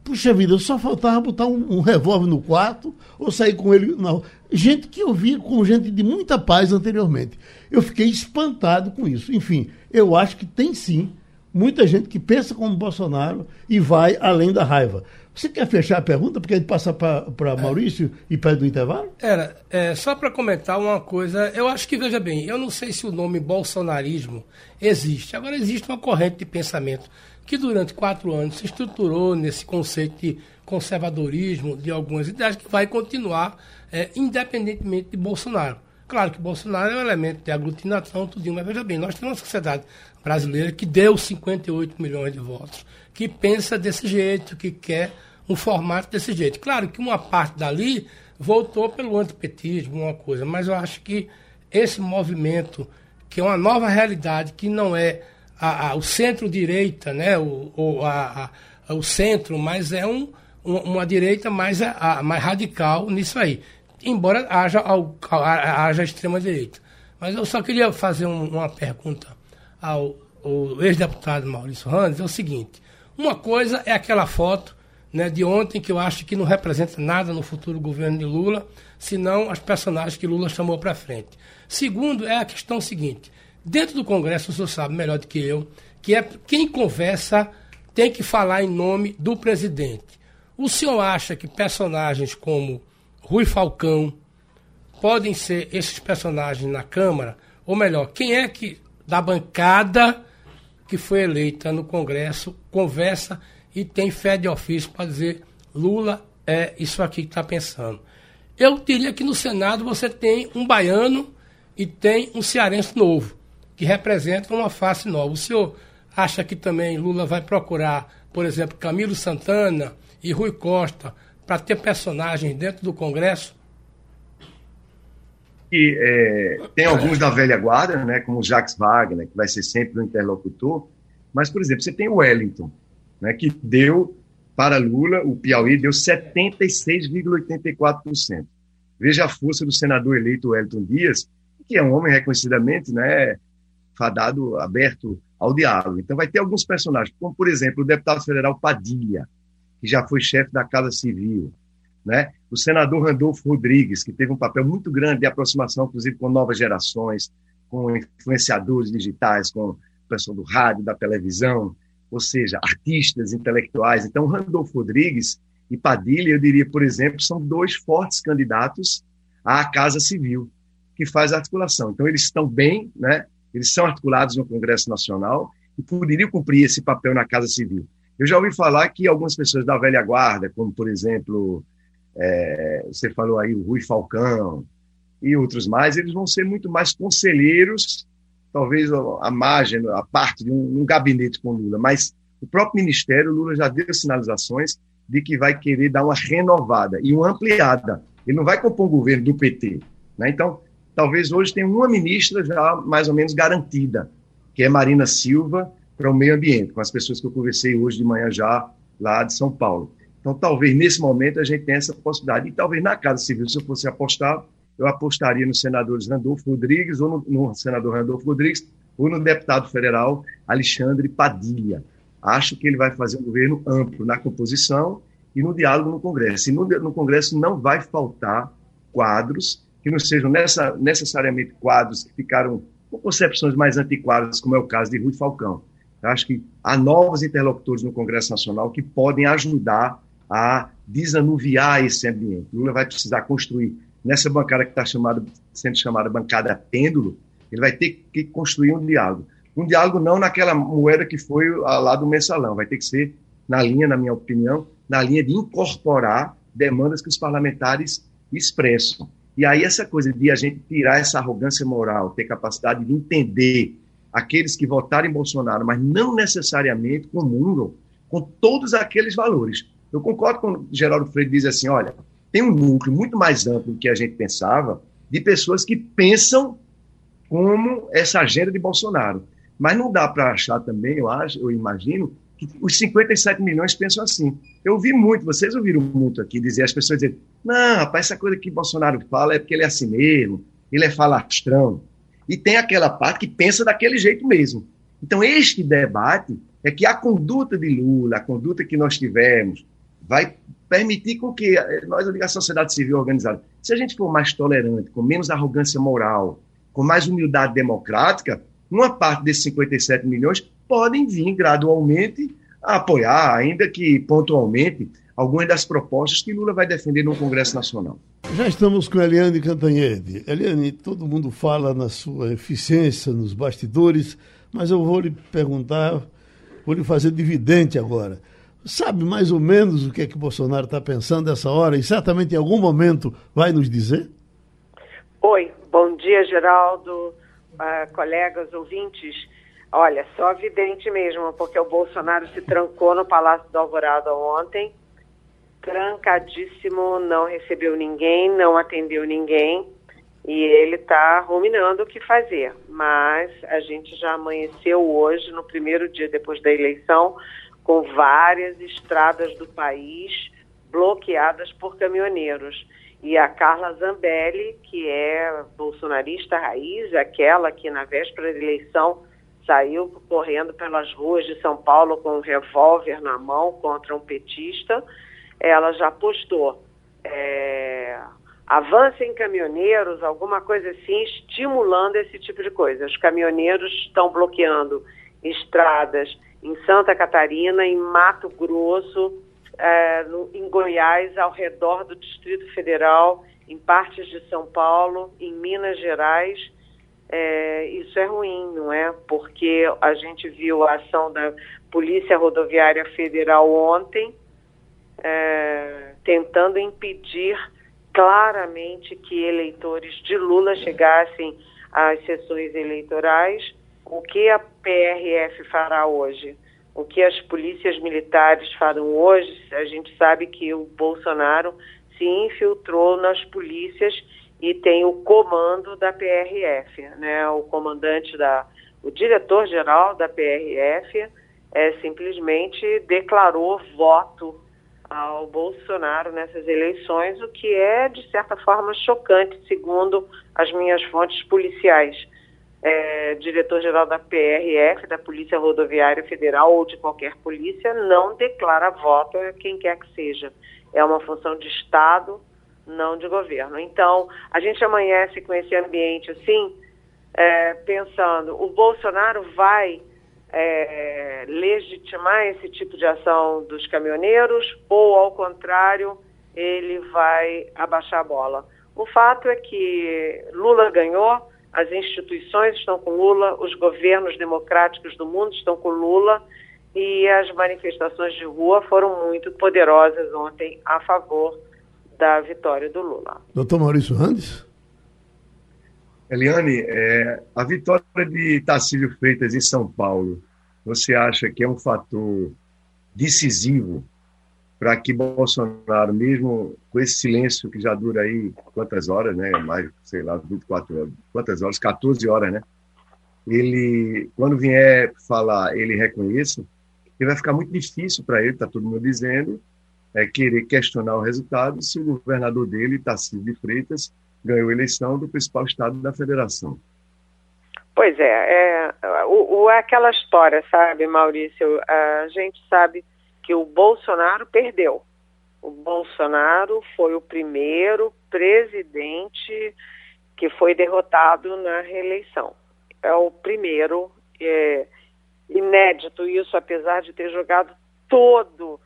Puxa vida, só faltava botar um, um revólver no quarto ou sair com ele rua. Gente que eu via com gente de muita paz anteriormente. Eu fiquei espantado com isso. Enfim, eu acho que tem sim muita gente que pensa como Bolsonaro e vai além da raiva. Você quer fechar a pergunta? Porque a gente passa para Maurício é. e pede o intervalo? Era, é, só para comentar uma coisa, eu acho que, veja bem, eu não sei se o nome bolsonarismo existe. Agora, existe uma corrente de pensamento que durante quatro anos se estruturou nesse conceito de conservadorismo de algumas ideias que vai continuar é, independentemente de Bolsonaro. Claro que Bolsonaro é um elemento de aglutinação, tudinho, mas veja bem, nós temos uma sociedade brasileira que deu 58 milhões de votos, que pensa desse jeito, que quer um formato desse jeito. Claro que uma parte dali voltou pelo antipetismo, uma coisa, mas eu acho que esse movimento, que é uma nova realidade, que não é a, a, o centro-direita, né, o, o, a, o centro, mas é um, uma direita mais, mais radical nisso aí. Embora haja, haja extrema-direita. Mas eu só queria fazer um, uma pergunta ao, ao ex-deputado Maurício Randes, é o seguinte. Uma coisa é aquela foto né, de ontem que eu acho que não representa nada no futuro governo de Lula, senão as personagens que Lula chamou para frente. Segundo, é a questão seguinte: Dentro do Congresso, o senhor sabe melhor do que eu, que é quem conversa tem que falar em nome do presidente. O senhor acha que personagens como Rui Falcão podem ser esses personagens na Câmara? Ou melhor, quem é que da bancada que foi eleita no Congresso conversa e tem fé de ofício para dizer Lula é isso aqui que está pensando? Eu diria que no Senado você tem um baiano e tem um cearense novo que representam uma face nova. O senhor acha que também Lula vai procurar, por exemplo, Camilo Santana e Rui Costa para ter personagens dentro do Congresso? E, é, tem alguns da velha guarda, né, como o Jacques Wagner, que vai ser sempre o interlocutor, Mas, por exemplo, você tem o Wellington, né, que deu para Lula, o Piauí deu 76,84%. Veja a força do senador eleito Wellington Dias, que é um homem reconhecidamente né, fadado, aberto ao diálogo. Então, vai ter alguns personagens, como, por exemplo, o deputado federal Padilha, que já foi chefe da Casa Civil, né? o senador Randolfo Rodrigues, que teve um papel muito grande de aproximação, inclusive, com novas gerações, com influenciadores digitais, com pessoal do rádio, da televisão, ou seja, artistas, intelectuais. Então, Randolfo Rodrigues e Padilha, eu diria, por exemplo, são dois fortes candidatos à Casa Civil, que faz articulação. Então, eles estão bem, né? Eles são articulados no Congresso Nacional e poderiam cumprir esse papel na Casa Civil. Eu já ouvi falar que algumas pessoas da velha guarda, como, por exemplo, é, você falou aí o Rui Falcão e outros mais, eles vão ser muito mais conselheiros talvez a margem, a parte de um, um gabinete com Lula, mas o próprio Ministério, Lula já deu sinalizações de que vai querer dar uma renovada e uma ampliada. Ele não vai compor um governo do PT. Né? Então, talvez hoje tenha uma ministra já mais ou menos garantida, que é Marina Silva, para o meio ambiente, com as pessoas que eu conversei hoje de manhã já lá de São Paulo. Então, talvez nesse momento a gente tenha essa possibilidade. E talvez na Casa Civil, se eu fosse apostar, eu apostaria no senador Randolfo Rodrigues, ou no, no senador Randolfo Rodrigues, ou no deputado federal Alexandre Padilha. Acho que ele vai fazer um governo amplo na composição e no diálogo no Congresso. E no, no Congresso não vai faltar quadros que não sejam nessa, necessariamente quadros que ficaram com concepções mais antiquadas, como é o caso de Rui Falcão. Eu acho que há novos interlocutores no Congresso Nacional que podem ajudar a desanuviar esse ambiente. Lula vai precisar construir nessa bancada que está sendo chamada bancada pêndulo, ele vai ter que construir um diálogo. Um diálogo não naquela moeda que foi lá do mensalão, vai ter que ser na linha, na minha opinião, na linha de incorporar demandas que os parlamentares expressam. E aí essa coisa de a gente tirar essa arrogância moral, ter capacidade de entender aqueles que votaram em Bolsonaro, mas não necessariamente comungam com todos aqueles valores. Eu concordo com o Geraldo Freire diz assim, olha, tem um núcleo muito mais amplo do que a gente pensava de pessoas que pensam como essa agenda de Bolsonaro. Mas não dá para achar também, eu acho, eu imagino, os 57 milhões pensam assim. Eu ouvi muito, vocês ouviram muito aqui dizer, as pessoas dizendo, não, rapaz, essa coisa que Bolsonaro fala é porque ele é assim mesmo, ele é falastrão. E tem aquela parte que pensa daquele jeito mesmo. Então, este debate é que a conduta de Lula, a conduta que nós tivemos, vai permitir com que eh, nós, a sociedade civil organizada, se a gente for mais tolerante, com menos arrogância moral, com mais humildade democrática, uma parte desses 57 milhões podem vir gradualmente a apoiar, ainda que pontualmente, algumas das propostas que Lula vai defender no Congresso Nacional. Já estamos com Eliane Cantanhede. Eliane, todo mundo fala na sua eficiência nos bastidores, mas eu vou lhe perguntar, vou lhe fazer dividente agora. Sabe mais ou menos o que é que Bolsonaro está pensando nessa hora e certamente em algum momento vai nos dizer? Oi, bom dia, Geraldo, uh, colegas, ouvintes. Olha, só evidente mesmo, porque o Bolsonaro se trancou no Palácio do Alvorada ontem, trancadíssimo, não recebeu ninguém, não atendeu ninguém, e ele está ruminando o que fazer. Mas a gente já amanheceu hoje, no primeiro dia depois da eleição, com várias estradas do país bloqueadas por caminhoneiros. E a Carla Zambelli, que é bolsonarista raiz, aquela que na véspera da eleição saiu correndo pelas ruas de São Paulo com um revólver na mão contra um petista, ela já postou é, avancem caminhoneiros, alguma coisa assim, estimulando esse tipo de coisa. Os caminhoneiros estão bloqueando estradas em Santa Catarina, em Mato Grosso, é, no, em Goiás, ao redor do Distrito Federal, em partes de São Paulo, em Minas Gerais. É, isso é ruim, não é? Porque a gente viu a ação da Polícia Rodoviária Federal ontem, é, tentando impedir claramente que eleitores de Lula chegassem às sessões eleitorais o que a PRF fará hoje? O que as polícias militares farão hoje? A gente sabe que o Bolsonaro se infiltrou nas polícias e tem o comando da PRF, né? O comandante da O diretor-geral da PRF é, simplesmente declarou voto ao Bolsonaro nessas eleições, o que é, de certa forma, chocante, segundo as minhas fontes policiais. É, Diretor-geral da PRF, da Polícia Rodoviária Federal ou de qualquer polícia, não declara voto a quem quer que seja. É uma função de Estado, não de governo. Então, a gente amanhece com esse ambiente assim, é, pensando, o Bolsonaro vai é, legitimar esse tipo de ação dos caminhoneiros ou, ao contrário, ele vai abaixar a bola. O fato é que Lula ganhou, as instituições estão com Lula, os governos democráticos do mundo estão com Lula e as manifestações de rua foram muito poderosas ontem a favor da vitória do Lula. Doutor Maurício Randes? Eliane, é, a vitória de Tarcísio Freitas em São Paulo, você acha que é um fator decisivo para que Bolsonaro, mesmo com esse silêncio que já dura aí quantas horas, né? Mais, sei lá, 24 horas, quantas horas? 14 horas, né? Ele, quando vier falar, ele reconheça, que vai ficar muito difícil para ele, está todo mundo dizendo, é, querer questionar o resultado se o governador dele, Tarcísio de Freitas, ganhou a eleição do principal estado da federação. Pois é, é, o, o, é aquela história, sabe, Maurício? A gente sabe que o Bolsonaro perdeu. O Bolsonaro foi o primeiro presidente que foi derrotado na reeleição. É o primeiro, é, inédito isso, apesar de ter jogado todo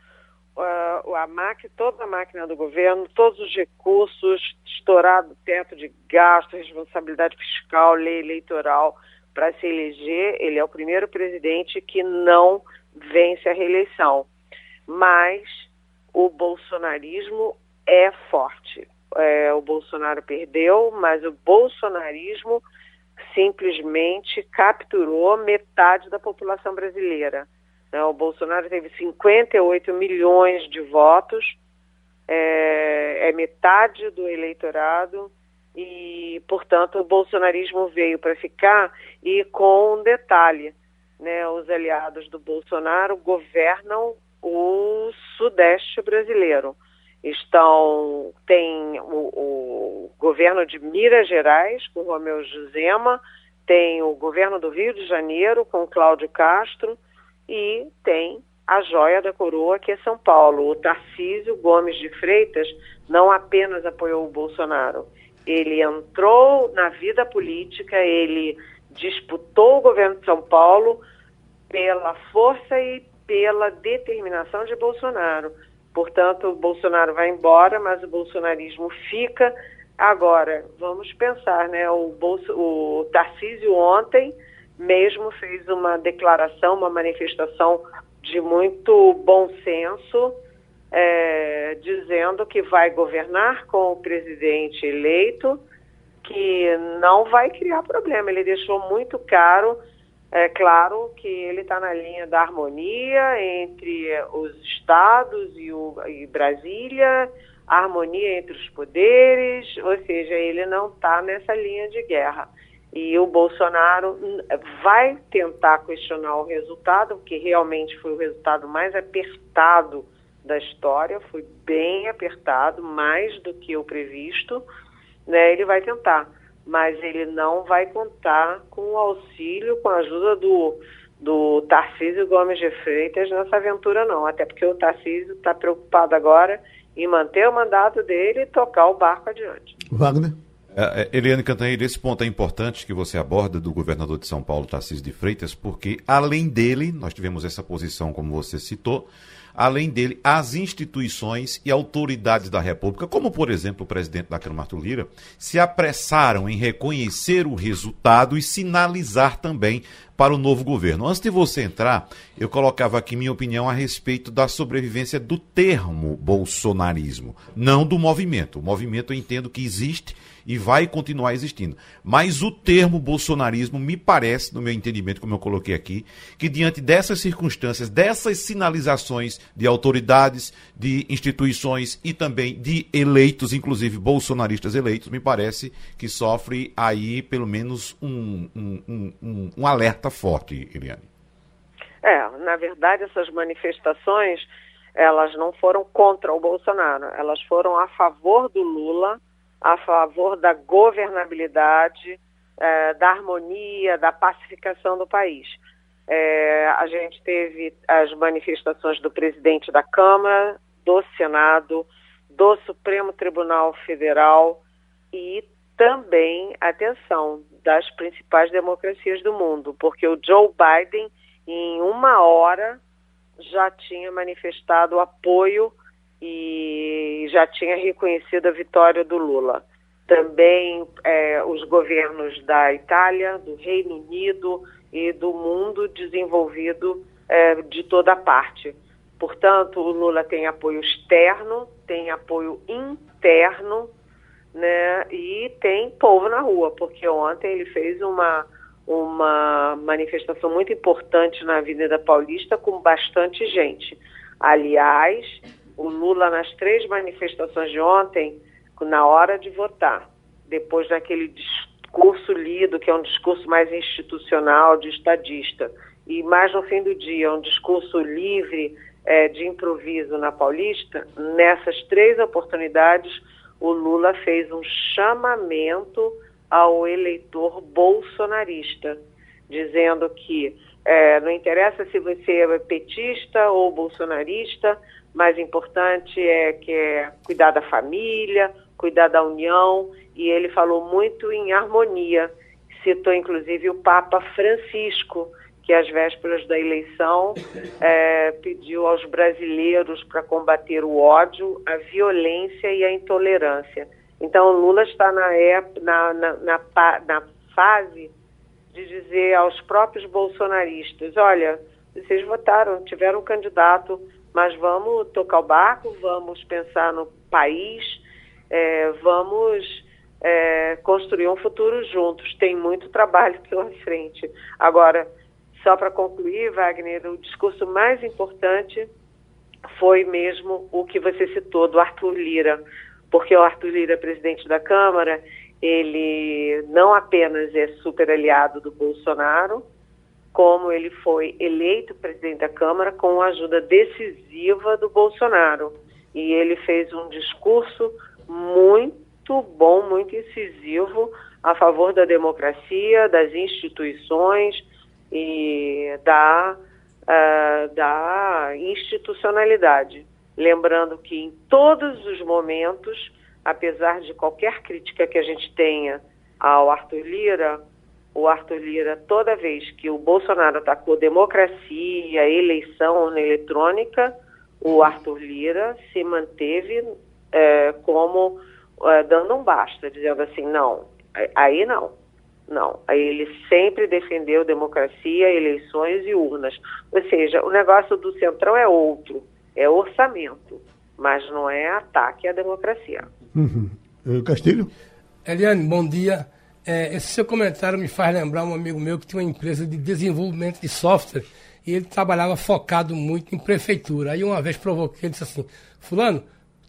a máquina, toda a máquina do governo, todos os recursos, estourado teto de gasto, responsabilidade fiscal, lei eleitoral para se eleger. Ele é o primeiro presidente que não vence a reeleição. Mas o bolsonarismo é forte. É, o Bolsonaro perdeu, mas o bolsonarismo simplesmente capturou metade da população brasileira. Né? O Bolsonaro teve 58 milhões de votos, é, é metade do eleitorado e, portanto, o bolsonarismo veio para ficar e com um detalhe, né, os aliados do Bolsonaro governam o sudeste brasileiro. Estão tem o, o governo de Minas Gerais com Romeu Zema, tem o governo do Rio de Janeiro com Cláudio Castro, e tem a joia da coroa, que é São Paulo. O Tarcísio Gomes de Freitas não apenas apoiou o Bolsonaro, ele entrou na vida política, ele disputou o governo de São Paulo pela força e pela determinação de Bolsonaro. Portanto, o Bolsonaro vai embora, mas o bolsonarismo fica. Agora, vamos pensar, né? O, Bolso, o Tarcísio ontem mesmo fez uma declaração, uma manifestação de muito bom senso, é, dizendo que vai governar com o presidente eleito, que não vai criar problema. Ele deixou muito caro, é claro que ele está na linha da harmonia entre os estados e, o, e Brasília, harmonia entre os poderes, ou seja, ele não está nessa linha de guerra. E o Bolsonaro vai tentar questionar o resultado, que realmente foi o resultado mais apertado da história, foi bem apertado, mais do que o previsto, né? Ele vai tentar, mas ele não vai contar com o auxílio, com a ajuda do, do Tarcísio Gomes de Freitas nessa aventura, não. Até porque o Tarcísio está preocupado agora em manter o mandato dele e tocar o barco adiante. Wagner? É, é, Eliane Cantanheira, esse ponto é importante que você aborda do governador de São Paulo, Tarcísio de Freitas, porque além dele, nós tivemos essa posição, como você citou, além dele, as instituições e autoridades da República, como por exemplo o presidente da Câmara Arthur Lira, se apressaram em reconhecer o resultado e sinalizar também para o novo governo. Antes de você entrar, eu colocava aqui minha opinião a respeito da sobrevivência do termo bolsonarismo, não do movimento. O movimento eu entendo que existe e vai continuar existindo. Mas o termo bolsonarismo me parece, no meu entendimento, como eu coloquei aqui, que diante dessas circunstâncias, dessas sinalizações de autoridades, de instituições e também de eleitos, inclusive bolsonaristas eleitos, me parece que sofre aí pelo menos um, um, um, um alerta forte, Eliane. É, na verdade, essas manifestações elas não foram contra o Bolsonaro, elas foram a favor do Lula, a favor da governabilidade, é, da harmonia, da pacificação do país. É, a gente teve as manifestações do presidente da Câmara, do Senado, do Supremo Tribunal Federal e também, atenção, das principais democracias do mundo, porque o Joe Biden, em uma hora, já tinha manifestado apoio e já tinha reconhecido a vitória do Lula. Também é, os governos da Itália, do Reino Unido e do mundo desenvolvido é, de toda parte. Portanto, o Lula tem apoio externo, tem apoio interno, né, e tem povo na rua, porque ontem ele fez uma uma manifestação muito importante na Avenida Paulista com bastante gente. Aliás, o Lula nas três manifestações de ontem, na hora de votar, depois daquele discurso lido, que é um discurso mais institucional, de estadista, e mais no fim do dia, um discurso livre é, de improviso na Paulista, nessas três oportunidades, o Lula fez um chamamento ao eleitor bolsonarista, dizendo que é, não interessa se você é petista ou bolsonarista, mais importante é que é cuidar da família, cuidar da união, e ele falou muito em harmonia. Citou inclusive o Papa Francisco, que às vésperas da eleição é, pediu aos brasileiros para combater o ódio, a violência e a intolerância. Então, Lula está na, na, na, na, fase de dizer aos próprios bolsonaristas: olha, vocês votaram, tiveram um candidato, mas vamos tocar o barco, vamos pensar no país, é, vamos é, construir um futuro juntos. Tem muito trabalho pela frente. Agora, só para concluir, Wagner, o discurso mais importante foi mesmo o que você citou do Arthur Lira porque o Arthur Lira, presidente da Câmara, ele não apenas é super aliado do Bolsonaro, como ele foi eleito presidente da Câmara com a ajuda decisiva do Bolsonaro. E ele fez um discurso muito bom, muito incisivo a favor da democracia, das instituições e da, uh, da institucionalidade. Lembrando que em todos os momentos, apesar de qualquer crítica que a gente tenha ao Arthur Lira, o Arthur Lira, toda vez que o Bolsonaro atacou democracia, eleição eletrônica, o Arthur Lira se manteve é, como é, dando um basta, dizendo assim, não, aí não, não. Aí ele sempre defendeu democracia, eleições e urnas. Ou seja, o negócio do Centrão é outro é orçamento, mas não é ataque à democracia. Uhum. Castilho? Eliane, bom dia. É, esse seu comentário me faz lembrar um amigo meu que tinha uma empresa de desenvolvimento de software e ele trabalhava focado muito em prefeitura. Aí uma vez provoquei, ele disse assim, fulano,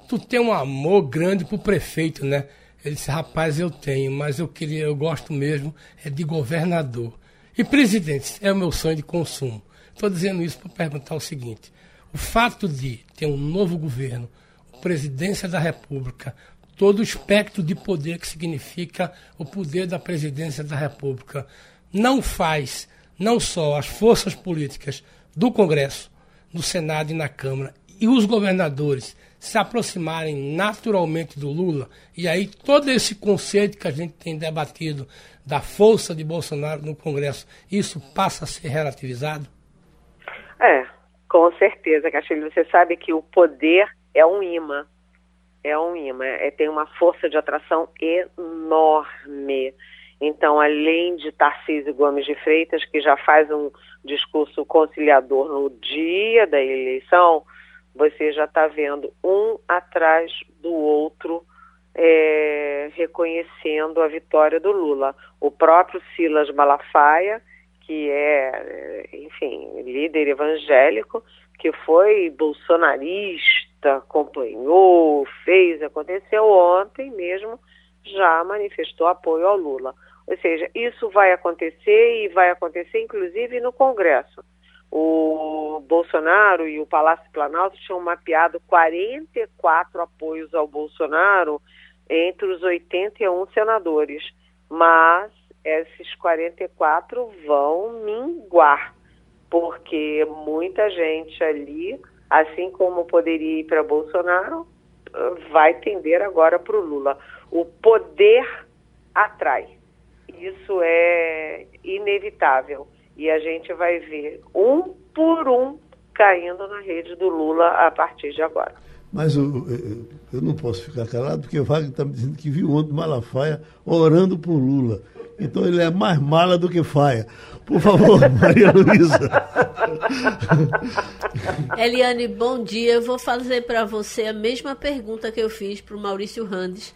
tu tem um amor grande pro prefeito, né? Ele disse, rapaz, eu tenho, mas eu queria, eu gosto mesmo é de governador. E presidente, é o meu sonho de consumo. Estou dizendo isso para perguntar o seguinte: o fato de ter um novo governo, presidência da República, todo o espectro de poder que significa o poder da presidência da República, não faz não só as forças políticas do Congresso, do Senado e na Câmara e os governadores se aproximarem naturalmente do Lula, e aí todo esse conceito que a gente tem debatido da força de Bolsonaro no Congresso, isso passa a ser relativizado? É, com certeza, Castilho. Você sabe que o poder é um imã. É um imã. É, tem uma força de atração enorme. Então, além de Tarcísio Gomes de Freitas, que já faz um discurso conciliador no dia da eleição, você já está vendo um atrás do outro é, reconhecendo a vitória do Lula. O próprio Silas Malafaia que é, enfim, líder evangélico, que foi bolsonarista, acompanhou, fez, aconteceu ontem mesmo, já manifestou apoio ao Lula. Ou seja, isso vai acontecer e vai acontecer inclusive no Congresso. O Bolsonaro e o Palácio Planalto tinham mapeado 44 apoios ao Bolsonaro entre os 81 senadores, mas esses 44 vão minguar porque muita gente ali, assim como poderia ir para Bolsonaro, vai tender agora para o Lula. O poder atrai. Isso é inevitável. E a gente vai ver um por um caindo na rede do Lula a partir de agora. Mas eu, eu, não posso ficar calado, porque o Wagner está me dizendo que viu ontem Malafaia orando por Lula. Então ele é mais mala do que faia. Por favor, Maria Luísa. Eliane, bom dia. Eu vou fazer para você a mesma pergunta que eu fiz para o Maurício Randes.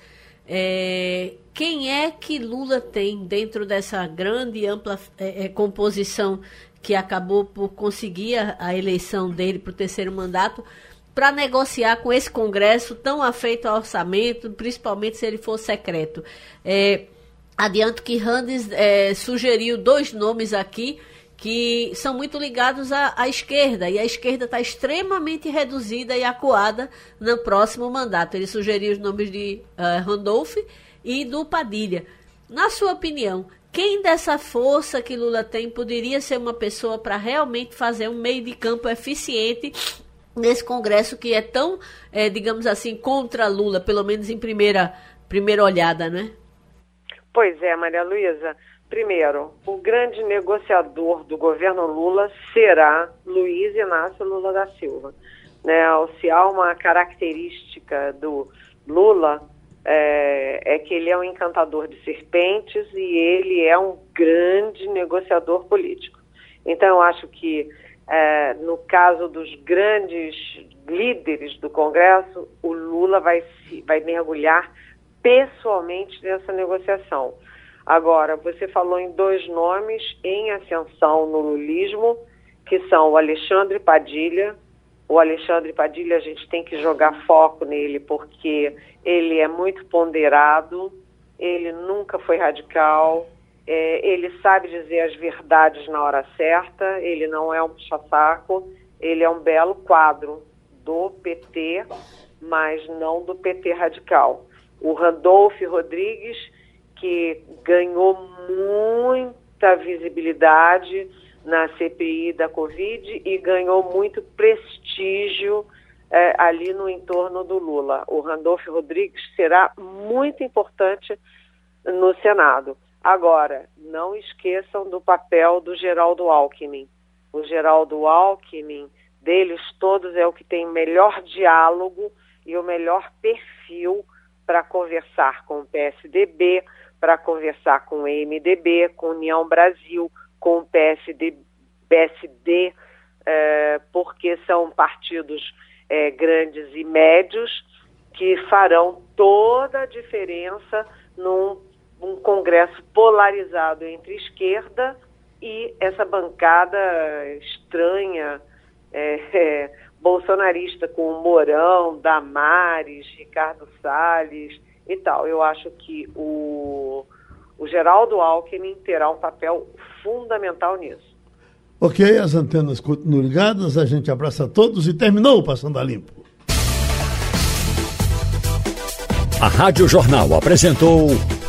É, quem é que Lula tem dentro dessa grande e ampla é, é, composição que acabou por conseguir a, a eleição dele para o terceiro mandato para negociar com esse Congresso tão afeito ao orçamento, principalmente se ele for secreto? É, Adianto que Randes é, sugeriu dois nomes aqui que são muito ligados à, à esquerda, e a esquerda está extremamente reduzida e acuada no próximo mandato. Ele sugeriu os nomes de uh, Randolph e do Padilha. Na sua opinião, quem dessa força que Lula tem poderia ser uma pessoa para realmente fazer um meio de campo eficiente nesse Congresso que é tão, é, digamos assim, contra Lula, pelo menos em primeira, primeira olhada, né? Pois é, Maria Luísa. Primeiro, o grande negociador do governo Lula será Luiz Inácio Lula da Silva. Né? Se há uma característica do Lula, é, é, que ele é um encantador de serpentes e ele é um grande negociador político. Então, eu acho que, é, no caso dos grandes líderes do Congresso, o Lula vai, vai mergulhar pessoalmente nessa negociação. Agora, você falou em dois nomes em ascensão no lulismo, que são o Alexandre Padilha. O Alexandre Padilha, a gente tem que jogar foco nele, porque ele é muito ponderado, ele nunca foi radical, é, ele sabe dizer as verdades na hora certa, ele não é um puxa-saco, ele é um belo quadro do PT, mas não do PT radical o Randolph Rodrigues, que ganhou muita visibilidade na CPI da Covid e ganhou muito prestígio é, ali no entorno do Lula. O Randolph Rodrigues será muito importante no Senado. Agora, não esqueçam do papel do Geraldo Alckmin. O Geraldo Alckmin, deles todos, é o que tem melhor diálogo e o melhor perfil para conversar com o PSDB, para conversar com o MDB, com União Brasil, com o PSD, PSD é, porque são partidos é, grandes e médios que farão toda a diferença num um Congresso polarizado entre esquerda e essa bancada estranha, é, é bolsonarista com o Mourão, Damares, Ricardo Salles e tal. Eu acho que o, o Geraldo Alckmin terá um papel fundamental nisso. Ok, as antenas continuam ligadas, a gente abraça todos e terminou o Passando a Limpo. A Rádio Jornal apresentou